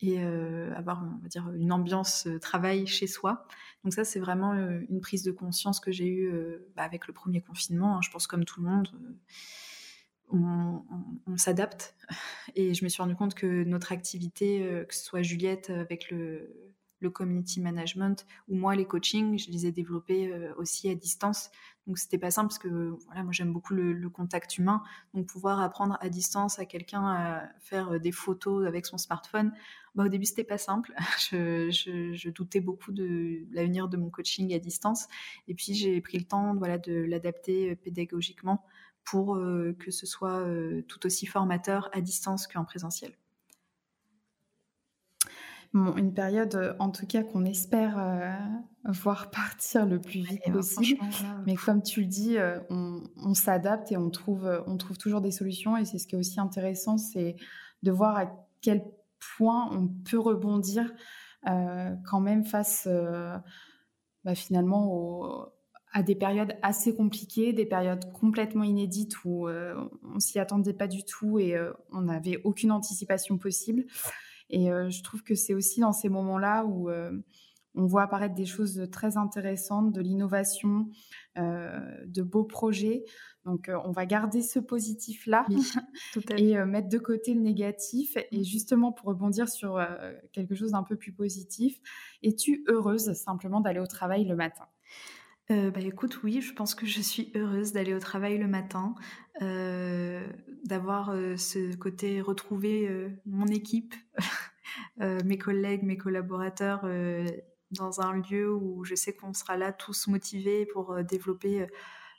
et avoir, on va dire, une ambiance travail chez soi. Donc ça, c'est vraiment une prise de conscience que j'ai eue bah, avec le premier confinement. Hein. Je pense comme tout le monde, on, s'adapte. Et je me suis rendu compte que notre activité, que ce soit Juliette avec le, le community management ou moi les coachings, je les ai développés aussi à distance. Donc c'était pas simple parce que voilà, moi j'aime beaucoup le, contact humain. Donc pouvoir apprendre à distance à quelqu'un à faire euh, des photos avec son smartphone, bah, au début c'était pas simple. je, doutais beaucoup de l'avenir de mon coaching à distance. Et puis j'ai pris le temps voilà, de l'adapter euh, pédagogiquement pour euh, que ce soit tout aussi formateur à distance qu'en présentiel
une période, euh, en tout cas, qu'on espère euh, voir partir le plus vite possible. Mais comme tu le dis, euh, on, s'adapte et on trouve, on trouve toujours des solutions. Et c'est ce qui est aussi intéressant, c'est de voir à quel point on peut rebondir quand même face bah, finalement à des périodes assez compliquées, des périodes complètement inédites où on s'y attendait pas du tout et on n'avait aucune anticipation possible. Et euh, je trouve que c'est aussi dans ces moments-là où euh, on voit apparaître des choses très intéressantes, de l'innovation, euh, de beaux projets. Donc, on va garder ce positif-là et mettre de côté le négatif. Et justement, pour rebondir sur quelque chose d'un peu plus positif, es-tu heureuse simplement d'aller au travail le matin?
Bah écoute, oui, je pense que je suis heureuse d'aller au travail le matin, d'avoir ce côté retrouver mon équipe, mes collègues, mes collaborateurs dans un lieu où je sais qu'on sera là tous motivés pour développer,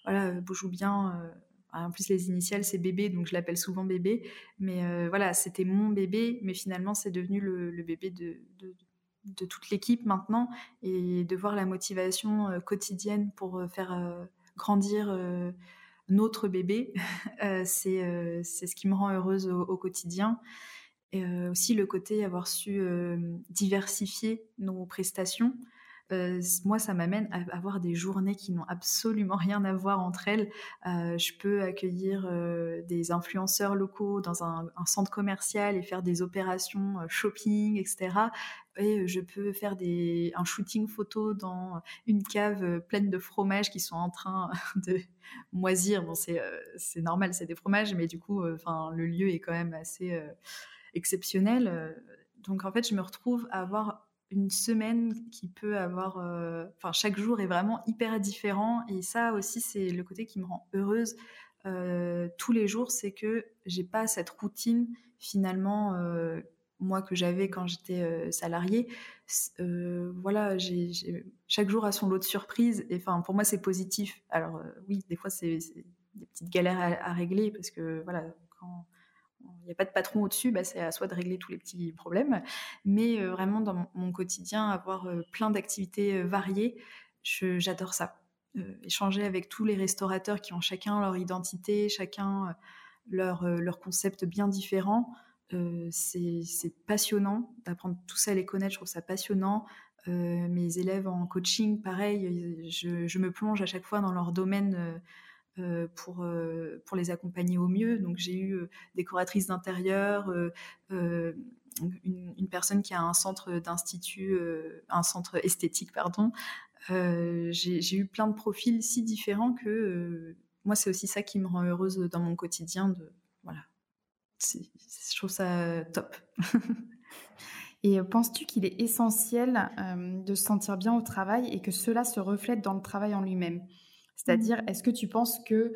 voilà, Boujou bien. en plus, les initiales, c'est bébé, donc je l'appelle souvent bébé. Mais voilà, c'était mon bébé, mais finalement, c'est devenu le, bébé de, de toute l'équipe maintenant et de voir la motivation euh, quotidienne pour euh, faire euh, grandir notre bébé, c'est ce qui me rend heureuse au, quotidien. Et aussi le côté avoir su diversifier nos prestations. Euh, moi, ça m'amène à avoir des journées qui n'ont absolument rien à voir entre elles. Euh, je peux accueillir euh, des influenceurs locaux dans un, centre commercial et faire des opérations shopping, etc. Et je peux faire un shooting photo dans une cave pleine de fromages qui sont en train de moisir. Bon, c'est normal, c'est des fromages, mais du coup, enfin, le lieu est quand même assez exceptionnel. Donc, en fait, je me retrouve à avoir une semaine qui peut avoir, euh, enfin chaque jour est vraiment hyper différent et ça aussi c'est le côté qui me rend heureuse euh, tous les jours, c'est que j'ai pas cette routine finalement euh, moi que j'avais quand j'étais salariée. voilà, j'ai chaque jour a son lot de surprises et enfin pour moi c'est positif. Alors oui, des fois c'est des petites galères à, à, régler parce que voilà quand il n'y a pas de patron au-dessus, bah, c'est à soi de régler tous les petits problèmes. Mais euh, vraiment, dans mon quotidien, avoir euh, plein d'activités euh, variées, j'adore ça. échanger avec tous les restaurateurs qui ont chacun leur identité, chacun leur, concept bien différent, c'est passionnant d'apprendre tout ça à les connaître. Je trouve ça passionnant. mes élèves en coaching, pareil, je, me plonge à chaque fois dans leur domaine pour, pour les accompagner au mieux. Donc j'ai eu des décoratrices d'intérieur, une, personne qui a un centre d'institut, un centre esthétique, pardon. j'ai eu plein de profils si différents que moi, c'est aussi ça qui me rend heureuse dans mon quotidien. De, voilà. Je trouve ça top.
Et penses-tu qu'il est essentiel de se sentir bien au travail et que cela se reflète dans le travail en lui-même? C'est-à-dire, mmh. est-ce que tu penses que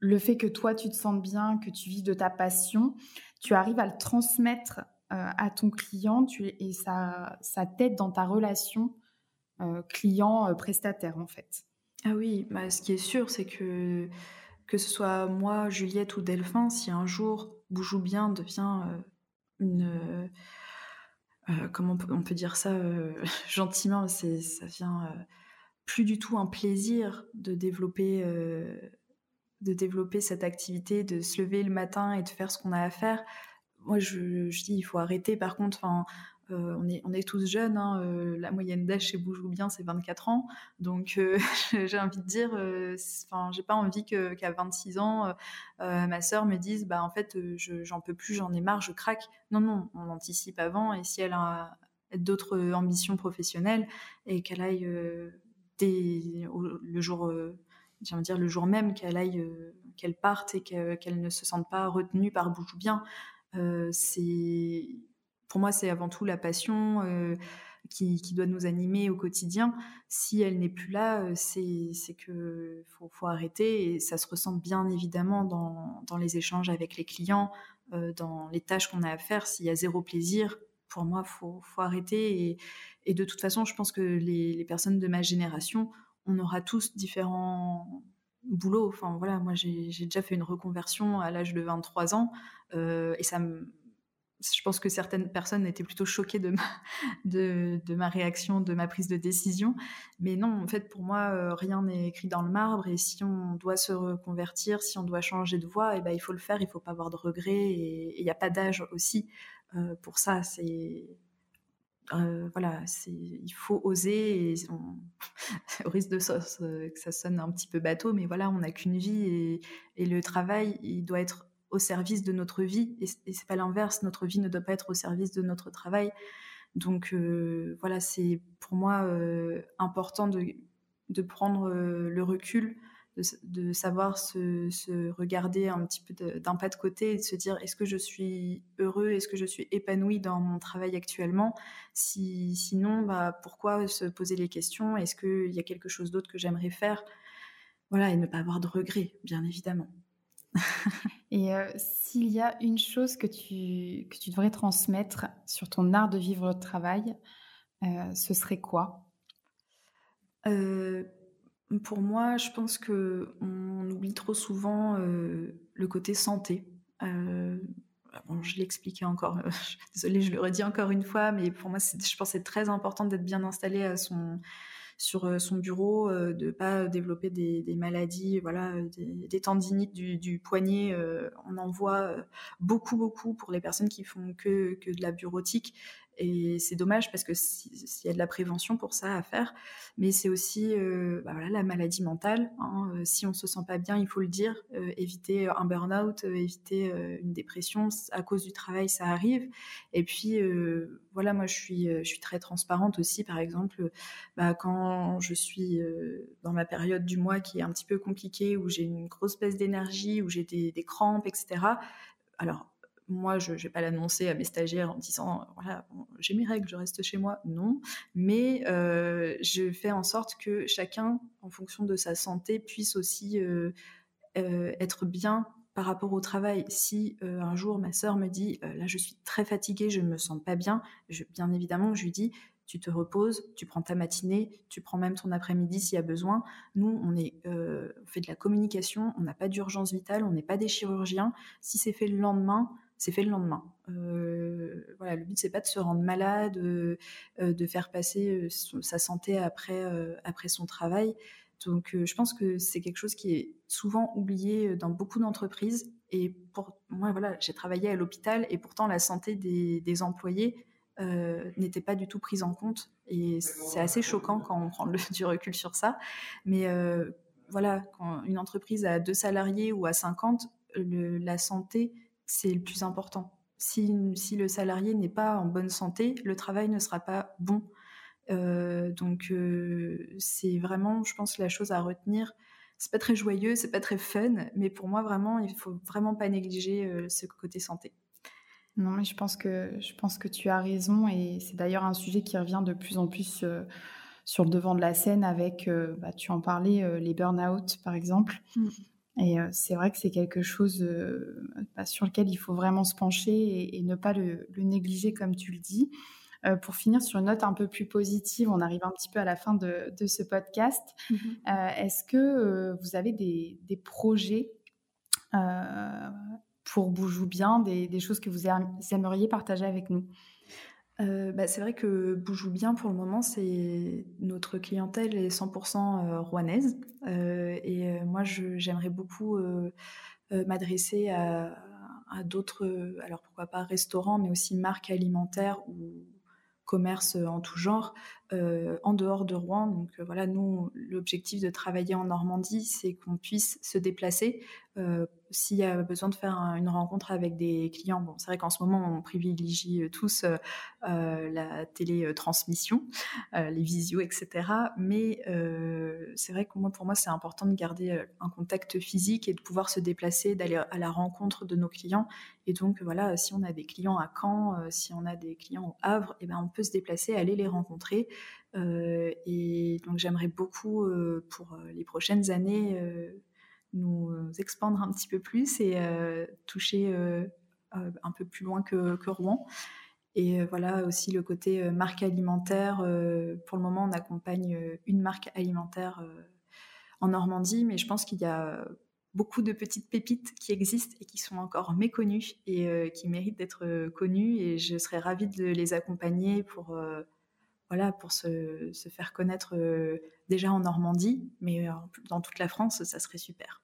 le fait que toi, tu te sentes bien, que tu vis de ta passion, tu arrives à le transmettre à ton client et ça, ça t'aide dans ta relation client-prestataire, en fait?
Ah oui, bah, ce qui est sûr, c'est que que ce soit moi, Juliette ou Delphin, si un jour Boujou bien devient une comment on peut, dire ça gentiment, c'est ça vient plus du tout un plaisir de développer de développer cette activité, de se lever le matin et de faire ce qu'on a à faire. Moi, je, dis, il faut arrêter. Par contre, euh, on, est, tous jeunes, hein, euh, la moyenne d'âge chez Boujou Bien, c'est 24 ans. Donc, euh, j'ai envie de dire, enfin, j'ai pas envie qu'à 26 ans, ma sœur me dise, bah, en fait, j'en peux plus, j'en ai marre, je craque. Non, non, on anticipe avant. Et si elle a d'autres ambitions professionnelles et qu'elle aille le jour, dire le jour même qu'elle aille, qu'elle parte et qu'elle ne se sente pas retenue par Boujou Bien, c'est pour moi, c'est avant tout la passion euh, qui, doit nous animer au quotidien. Si elle n'est plus là, euh, c'est que faut, arrêter et ça se ressent bien évidemment dans, les échanges avec les clients, euh, dans les tâches qu'on a à faire. S'il y a zéro plaisir, pour moi, faut, faut arrêter. Et, de toute façon, je pense que les, personnes de ma génération, on aura tous différents boulots. Enfin voilà, moi j'ai déjà fait une reconversion à l'âge de 23 ans et ça je pense que certaines personnes étaient plutôt choquées de ma, réaction, de ma prise de décision. Mais non, en fait, pour moi, euh, rien n'est écrit dans le marbre. Et si on doit se reconvertir, si on doit changer de voie, eh ben, il faut le faire. Il ne faut pas avoir de regrets. Et il n'y a pas d'âge aussi euh, pour ça. C'est euh, voilà, il faut oser. Et au risque de ça, que ça sonne un petit peu bateau, mais voilà, on n'a qu'une vie et, et le travail, il doit être au service de notre vie et, c'est pas l'inverse. Notre vie ne doit pas être au service de notre travail. Donc euh, voilà, c'est pour moi euh, important de, prendre euh, le recul, de, savoir se, regarder un petit peu d'un pas de côté et de se dire est-ce que je suis heureux, est-ce que je suis épanoui dans mon travail actuellement? Si, Sinon, bah, pourquoi se poser les questions? Est-ce qu'il y a quelque chose d'autre que j'aimerais faire? Voilà, et ne pas avoir de regrets, bien évidemment.
Et euh, s'il y a une chose que tu, que tu devrais transmettre sur ton art de vivre le travail, euh, ce serait quoi?
Euh, Pour moi, je pense que on oublie trop souvent le côté santé. Bon, je l'expliquais encore, désolée, je le redis encore une fois, mais pour moi, je pense c'est très important d'être bien installé sur euh, son bureau, euh, de pas développer des, maladies, voilà, euh, des, tendinites du, poignet. on en voit beaucoup, beaucoup pour les personnes qui font que de la bureautique. Et c'est dommage parce que s'il y a de la prévention pour ça à faire, mais c'est aussi euh, bah la maladie mentale. Hein. Euh, si on se sent pas bien, il faut le dire. Euh, éviter un burn-out, éviter une dépression à cause du travail, ça arrive. Et puis voilà, moi je suis, je suis très transparente aussi. Par exemple, bah, quand je suis dans ma période du mois qui est un petit peu compliquée, où j'ai une grosse baisse d'énergie, où j'ai des, des crampes, etc. Alors moi, je ne vais pas l'annoncer à mes stagiaires en disant voilà, j'ai mes règles, je reste chez moi. Non, mais euh, je fais en sorte que chacun, en fonction de sa santé, puisse aussi euh, euh, être bien par rapport au travail. Si un jour ma sœur me dit là, je suis très fatiguée, je ne me sens pas bien, bien évidemment, je lui dis tu te reposes, tu prends ta matinée, tu prends même ton après-midi s'il y a besoin. Nous, on, on fait de la communication, on n'a pas d'urgence vitale, on n'est pas des chirurgiens. Si c'est fait le lendemain, c'est fait le lendemain. Euh, voilà, le but c'est pas de se rendre malade, euh, euh, de faire passer sa santé après après son travail. Donc, je pense que c'est quelque chose qui est souvent oublié dans beaucoup d'entreprises. Et pour moi, voilà, j'ai travaillé à l'hôpital et pourtant la santé des, employés n'était pas du tout prise en compte. Et c'est assez choquant quand on prend du recul sur ça. Mais voilà, quand une entreprise a deux salariés ou à 50, la santé, c'est le plus important. Si, si le salarié n'est pas en bonne santé, le travail ne sera pas bon. Euh, donc euh, c'est vraiment, je pense, la chose à retenir. C'est pas très joyeux, c'est pas très fun, mais pour moi vraiment, il faut vraiment pas négliger euh, ce côté santé.
Non, mais je pense que je pense que tu as raison et c'est d'ailleurs un sujet qui revient de plus en plus sur le devant de la scène avec, bah, tu en parlais, les burn-out par exemple. Mm. Et c'est vrai que c'est quelque chose bah, sur lequel il faut vraiment se pencher et, ne pas le, négliger comme tu le dis. Euh, pour finir sur une note un peu plus positive, on arrive un petit peu à la fin de, ce podcast. Mhm. Euh, est-ce que euh, vous avez des, projets pour Boujou Bien, des, choses que vous aimeriez partager avec nous?
Bah, c'est vrai que Boujou Bien, pour le moment, c'est notre clientèle est 100% rouennaise. et moi, j'aimerais beaucoup m'adresser à, d'autres, alors pourquoi pas restaurants, mais aussi marques alimentaires ou commerce euh, en tout genre euh, en dehors de Rouen. Donc euh, voilà, nous, l'objectif de travailler en Normandie, c'est qu'on puisse se déplacer s'il y a besoin de faire une rencontre avec des clients. Bon, c'est vrai qu'en ce moment, on privilégie tous la télétransmission, les visios, etc. Mais c'est vrai que moi, pour moi, c'est important de garder un contact physique et de pouvoir se déplacer, d'aller à la rencontre de nos clients. Et donc, voilà, si on a des clients à Caen, si on a des clients au Havre, eh ben, on peut se déplacer, aller les rencontrer euh, et donc j'aimerais beaucoup euh, pour euh, les prochaines années nous expandre un petit peu plus et toucher un peu plus loin que, Rouen. Et voilà aussi le côté marque alimentaire. pour le moment, on accompagne une marque alimentaire en Normandie, mais je pense qu'il y a beaucoup de petites pépites qui existent et qui sont encore méconnues et qui méritent d'être connues. Et je serais ravie de les accompagner pour voilà, pour se, faire connaître euh, déjà en Normandie, mais euh, dans toute la France, ça serait super.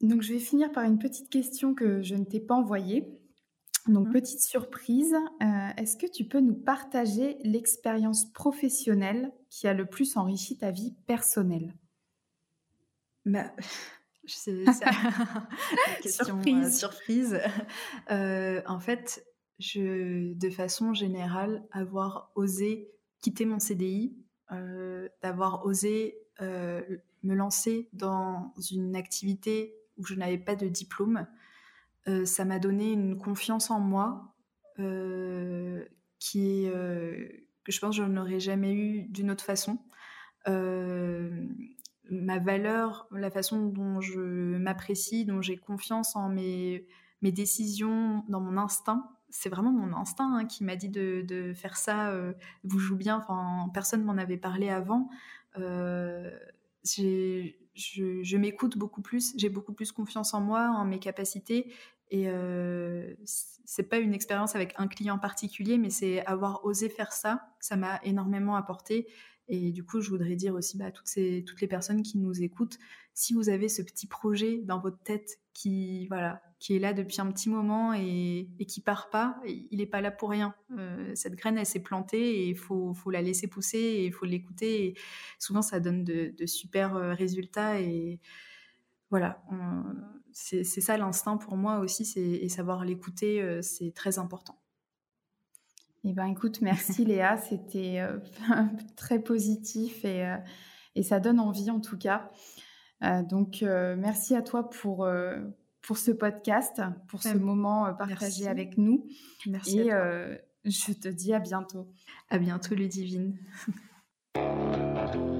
Donc, je vais finir par une petite question que je ne t'ai pas envoyée. Donc, mmh. petite surprise, euh, est-ce que tu peux nous partager l'expérience professionnelle qui a le plus enrichi ta vie personnelle?
Bah, c'est question surprise. surprise. en fait, de façon générale, avoir osé quitter mon CDI, euh, d'avoir osé euh, me lancer dans une activité où je n'avais pas de diplôme, euh, ça m'a donné une confiance en moi qui que je pense que je n'aurais jamais eu d'une autre façon. ma valeur, la façon dont je m'apprécie, dont j'ai confiance en mes décisions, dans mon instinct, c'est vraiment mon instinct hein, qui m'a dit de, faire ça. Euh, vous jouez bien. Enfin, personne m'en avait parlé avant. Euh, je, m'écoute beaucoup plus. J'ai beaucoup plus confiance en moi, en mes capacités. Et euh, c'est pas une expérience avec un client particulier, mais c'est avoir osé faire ça. Ça m'a énormément apporté. Et du coup, je voudrais dire aussi bah, à toutes, ces, toutes les personnes qui nous écoutent, si vous avez ce petit projet dans votre tête qui, voilà, qui est là depuis un petit moment et, et qui part pas, il n'est pas là pour rien. Euh, cette graine, elle s'est plantée et il faut, faut, la laisser pousser et il faut l'écouter. Et souvent, ça donne de, de super euh, résultats. Et voilà, c'est ça l'instinct pour moi aussi, et savoir l'écouter, euh, c'est très important.
Eh ben, écoute, merci Léa, c'était euh, très positif et, euh, et, ça donne envie en tout cas. Euh, donc, merci à toi pour, pour ce podcast, pour ce moment partagé avec nous. Merci. Et je te dis à bientôt.
À bientôt, Ludivine.